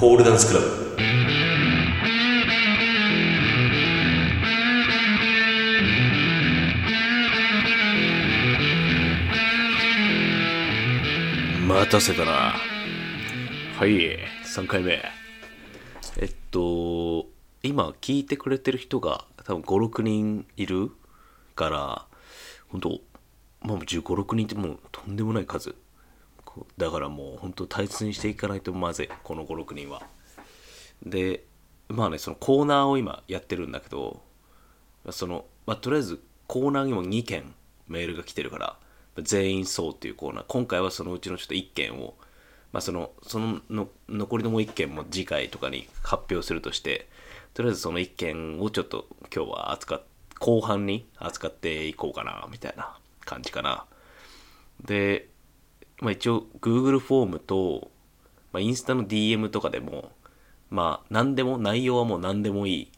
ポールダンスクラブ。待たせたな。はい3回目。えっと今聞いてくれてる人が多分56人いるから本当まあ1 5 6人ってもうとんでもない数。だからもう本当大切にしていかないとまずいこの56人は。でまあねそのコーナーを今やってるんだけどその、まあ、とりあえずコーナーにも2件メールが来てるから全員そうっていうコーナー。今回はそのうちのちょっと1件をまあそのそのの残りのもう1件も次回とかに発表するとしてとりあえずその1件をちょっと今日は扱っ後半に扱っていこうかなみたいな感じかな。で、まあ、一応 Google フォームと、まあ、インスタの DM とかでもまあ何でも内容はもう何でもいい。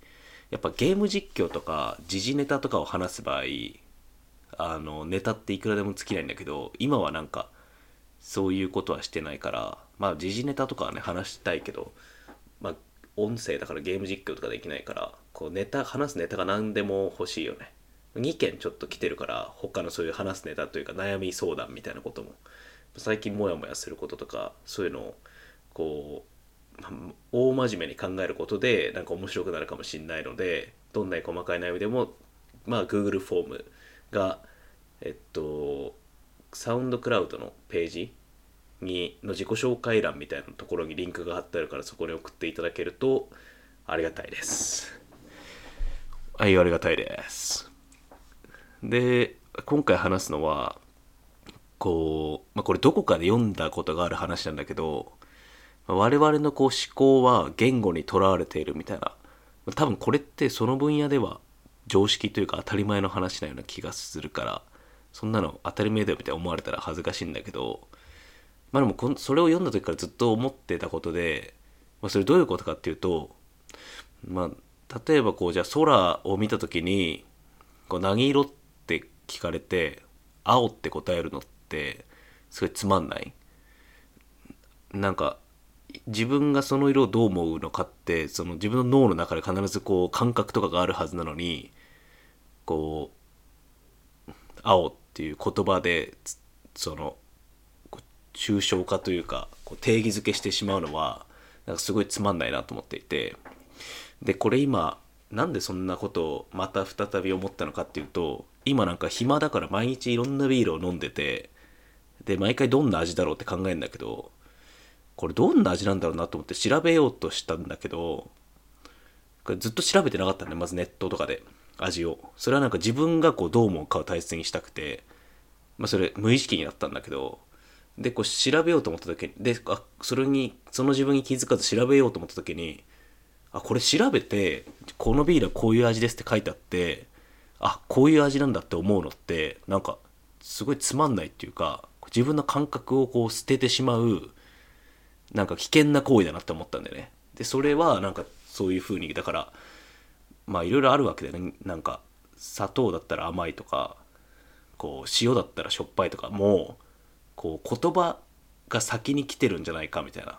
やっぱゲーム実況とか時事ネタとかを話す場合あのネタっていくらでも尽きないんだけど今はなんかそういうことはしてないからまあ時事ネタとかはね話したいけどまあ音声だからゲーム実況とかできないからこうネタ話すネタが何でも欲しいよね。2件ちょっと来てるから他のそういう話すネタというか悩み相談みたいなことも最近モヤモヤすることとかそういうのをこう、大真面目に考えることでなんか面白くなるかもしれないのでどんなに細かい悩みでもまあ Google フォームがえっとサウンドクラウドのページにの自己紹介欄みたいなところにリンクが貼ってあるからそこに送っていただけるとありがたいです。はいありがたいです。で今回話すのはこう、まあ、これどこかで読んだことがある話なんだけど我々のこう思考は言語にとらわれているみたいな。多分これってその分野では常識というか当たり前の話なような気がするからそんなの当たり前だよみたいに思われたら恥ずかしいんだけどまあでもこそれを読んだ時からずっと思ってたことで、まあ、それどういうことかっていうとまあ例えばこうじゃあ空を見た時にこう何色って聞かれて青って答えるのってすごいつまんない。なんか自分がその色をどう思うのかってその自分の脳の中で必ずこう感覚とかがあるはずなのにこう青っていう言葉でその抽象化というかこう定義づけしてしまうのはなんかすごいつまんないなと思っていて。でこれ今なんでそんなことをまた再び思ったのかっていうと今なんか暇だから毎日いろんなビールを飲んでてで毎回どんな味だろうって考えるんだけどこれどんな味なんだろうなと思って調べようとしたんだけどこれずっと調べてなかったんでまずネットとかで味を。それはなんか自分がこうどう思うかを大切にしたくてまあそれ無意識になったんだけどでこう調べようと思った時にであそれにその自分に気づかず調べようと思った時にあこれ調べてこのビールはこういう味ですって書いてあってあこういう味なんだって思うのってなんかすごいつまんないっていうか自分の感覚をこう捨ててしまうなんか危険な行為だなって思ったんだよね。でそれはなんかそういう風にだからまあいろいろあるわけだよね。なんか砂糖だったら甘いとかこう塩だったらしょっぱいとかもこう言葉が先に来てるんじゃないかみたいな。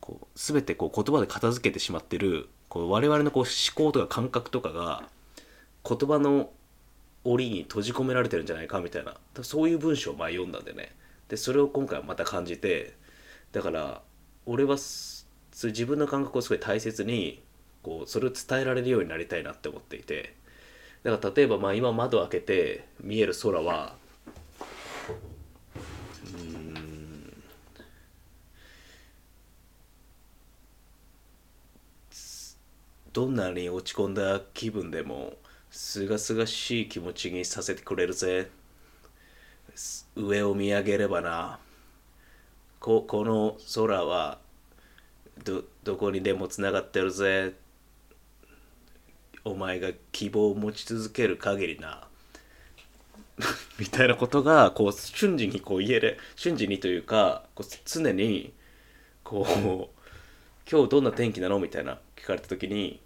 こう全てこう言葉で片付けてしまってるこう我々のこう思考とか感覚とかが言葉の檻に閉じ込められてるんじゃないかみたいな。そういう文章を前読んだんでね。でそれを今回また感じてだから俺は自分の感覚をすごい大切にこうそれを伝えられるようになりたいなって思っていて。だから例えばまあ今窓開けて見える空はうんどんなに落ち込んだ気分でもすがすがしい気持ちにさせてくれるぜ。上を見上げればな。ここの空はどどこにでもつながってるぜ。お前が希望を持ち続ける限りな。みたいなことがこう瞬時にこう言える。瞬時にというかこう常にこう今日どんな天気なの？みたいな聞かれた時に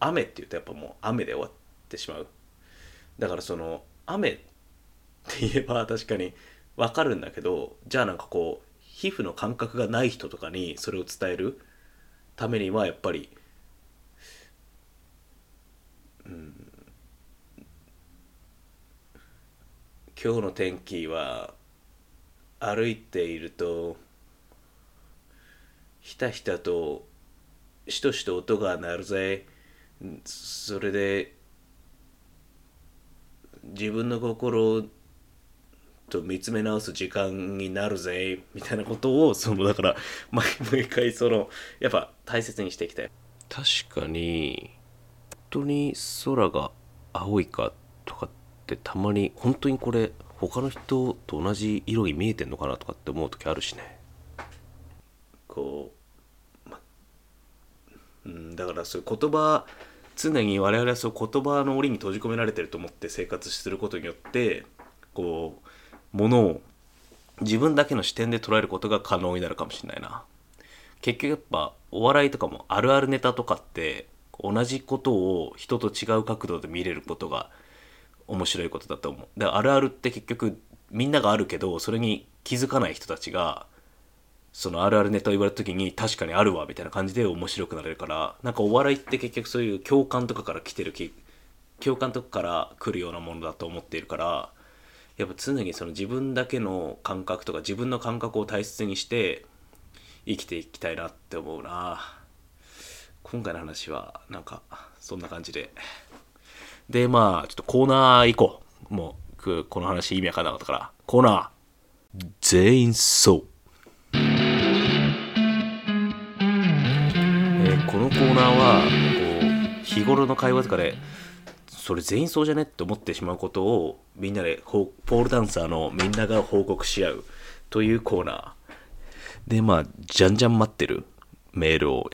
雨って言うとやっぱもう雨で終わっててしまう。だからその雨って言えば確かに分かるんだけどじゃあなんかこう皮膚の感覚がない人とかにそれを伝えるためにはやっぱりうん今日の天気は歩いているとひたひたとしとしと音が鳴るぜ。それで自分の心と見つめ直す時間になるぜみたいなことをそのだから毎毎回そのやっぱ大切にしていきたい確かに本当に空が青いかとかってたまに本当にこれ他の人と同じ色に見えてんのかなとかって思う時あるしね。こう、ま、うんだからそういう言葉常に我々はそう言葉の檻に閉じ込められてると思って生活することによってこうものを自分だけの視点で捉えることが可能になるかもしれないな結局やっぱお笑いとかもあるあるネタとかって同じことを人と違う角度で見れることが面白いことだと思う。であるあるって結局みんながあるけどそれに気づかない人たちがそのあるあるネタを言われた時に確かにあるわみたいな感じで面白くなれるからなんかお笑いって結局そういう共感とかから来てる共感とかから来るようなものだと思っているからやっぱ常にその自分だけの感覚とか自分の感覚を大切にして生きていきたいなって思うな。今回の話はなんかそんな感じで。でまあちょっとコーナー行こう。もうこの話意味わかんなかったから。コーナー。全員そう、このコーナーはこう日頃の会話とかでそれ全員そうじゃねって思ってしまうことをみんなでポールダンサーのみんなが報告し合う。というコーナー。でまあじゃんじゃん待ってる。メールを。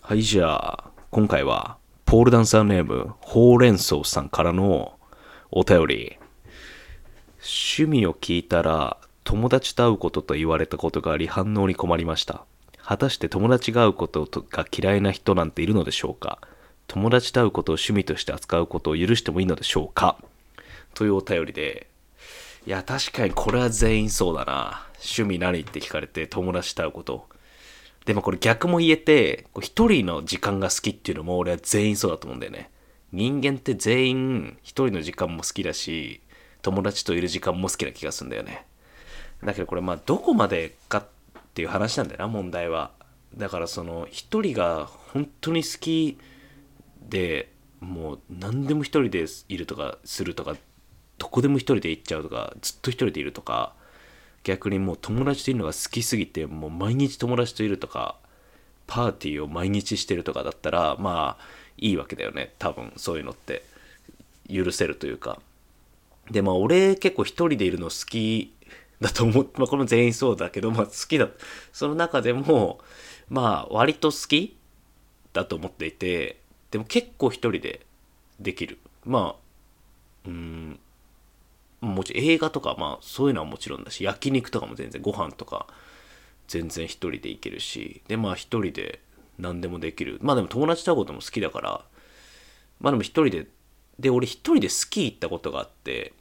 はいじゃあ今回はポールダンサーネーム、ほうれん草さんからのお便り。趣味を聞いたら、友達と会うことと言われたことがあり反応に困りました。果たして友達が会うことが嫌いな人なんているのでしょうか？友達と会うことを趣味として扱うことを許してもいいのでしょうか？というお便りで、いや、確かにこれは全員そうだな。趣味何って聞かれて友達と会うこと。でもこれ逆も言えて、一人の時間が好きっていうのも俺は全員そうだと思うんだよね。人間って全員一人の時間も好きだし、友達といる時間も好きな気がするんだよね。だけどこれまあどこまでかっっていう話なんだよな、問題は。だからその一人が本当に好きで、もう何でも一人でいるとかするとか、どこでも一人で行っちゃうとか、ずっと一人でいるとか、逆にもう友達といるのが好きすぎてもう毎日友達といるとかパーティーを毎日してるとかだったらまあいいわけだよね多分そういうのって許せるというかでまあ俺結構一人でいるの好きだと思う、まあ、この全員そうだけど、まあ、好きだ。その中でもまあ割と好きだと思っていてでも結構一人でできる。まあうんもちろん映画とかまあそういうのはもちろんだし焼肉とかも全然ご飯とか全然一人で行けるしでまあ一人で何でもできる。まあでも友達と会うことも好きだからまあでも一人でで俺一人でスキー行ったことがあって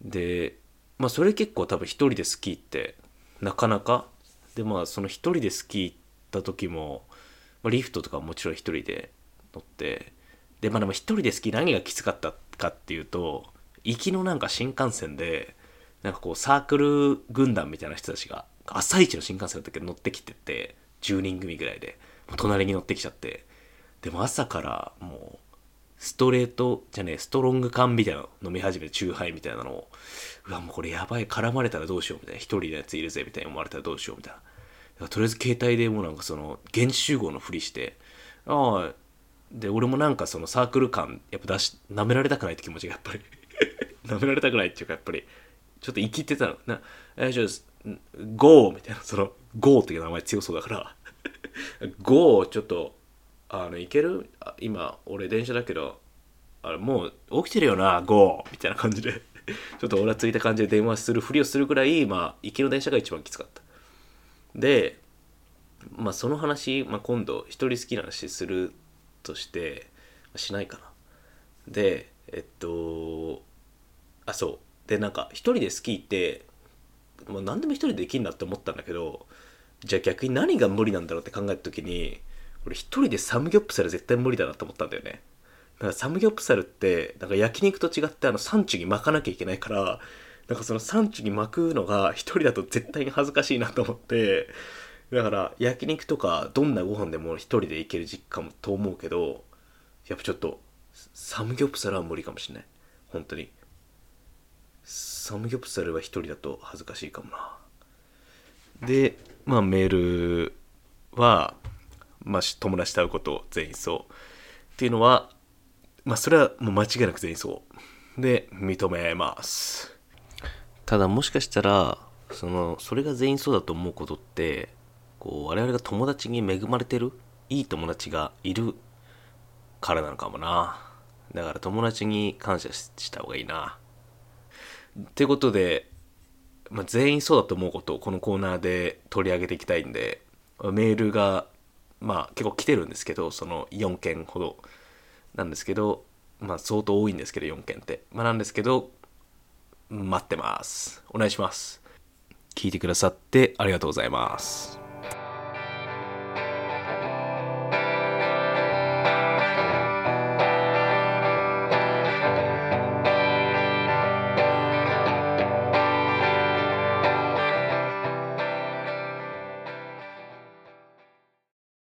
でまあそれ結構多分一人でスキーってなかなかでまあその一人でスキー行った時も、まあ、リフトとかももちろん一人で乗ってでまあでも一人でスキー何がきつかったかっていうと行きのなんか新幹線でなんかこうサークル軍団みたいな人たちが朝一の新幹線だったけど乗ってきてて10人組ぐらいで隣に乗ってきちゃってでも朝からもうストレートじゃねえストロング缶みたいなの飲み始めてチューハイみたいなのをうわもうこれやばい絡まれたらどうしようみたいな。一人のやついるぜみたいに思われたらどうしようみたいな。とりあえず携帯でもうなんかその現地集合のふりしてああで俺もなんかそのサークル感やっぱ出し舐められたくないって気持ちがやっぱり。舐められたくないっていうかやっぱりちょっと生きてたの。なえじゃあゴーみたいなそのゴーっていう名前強そうだから。ゴーちょっとあのいける？今俺電車だけどあれもう起きてるよなゴー。みたいな感じで。ちょっと俺はついた感じで電話するふりをするぐらいまあ行きの電車が一番きつかった。でまあその話、まあ、今度一人好きな話するとしてしないかな。でえっとあそう。でなんか一人でスキーってもう何でも一人でできるなって思ったんだけどじゃあ逆に何が無理なんだろうって考えた時に俺一人でサムギョプサル絶対無理だなと思ったんだよね。だかサムギョプサルってなんか焼肉と違ってあのサンチュに巻かなきゃいけないからなんかそのサンチュに巻くのが一人だと絶対に恥ずかしいなと思ってだから焼肉とかどんなご飯でも一人で行ける実家もと思うけどやっぱちょっとサムギョプサルは無理かもしれない。本当に。サムギョプサルは一人だと恥ずかしいかもな。でまあメールは、まあ、友達と会うこと全員そう。っていうのはまあそれはもう間違いなく全員そう。で認めます。ただもしかしたらそのそれが全員そうだと思うことってこう我々が友達に恵まれてるいい友達がいるからなのかもな。だから友達に感謝した方がいいな。ってことで、まあ、全員そうだと思うことをこのコーナーで取り上げていきたいんでメールがまあ結構来てるんですけどその4件ほどなんですけどまあ相当多いんですけど4件って。まあなんですけど待ってます。お願いします。聞いてくださってありがとうございます。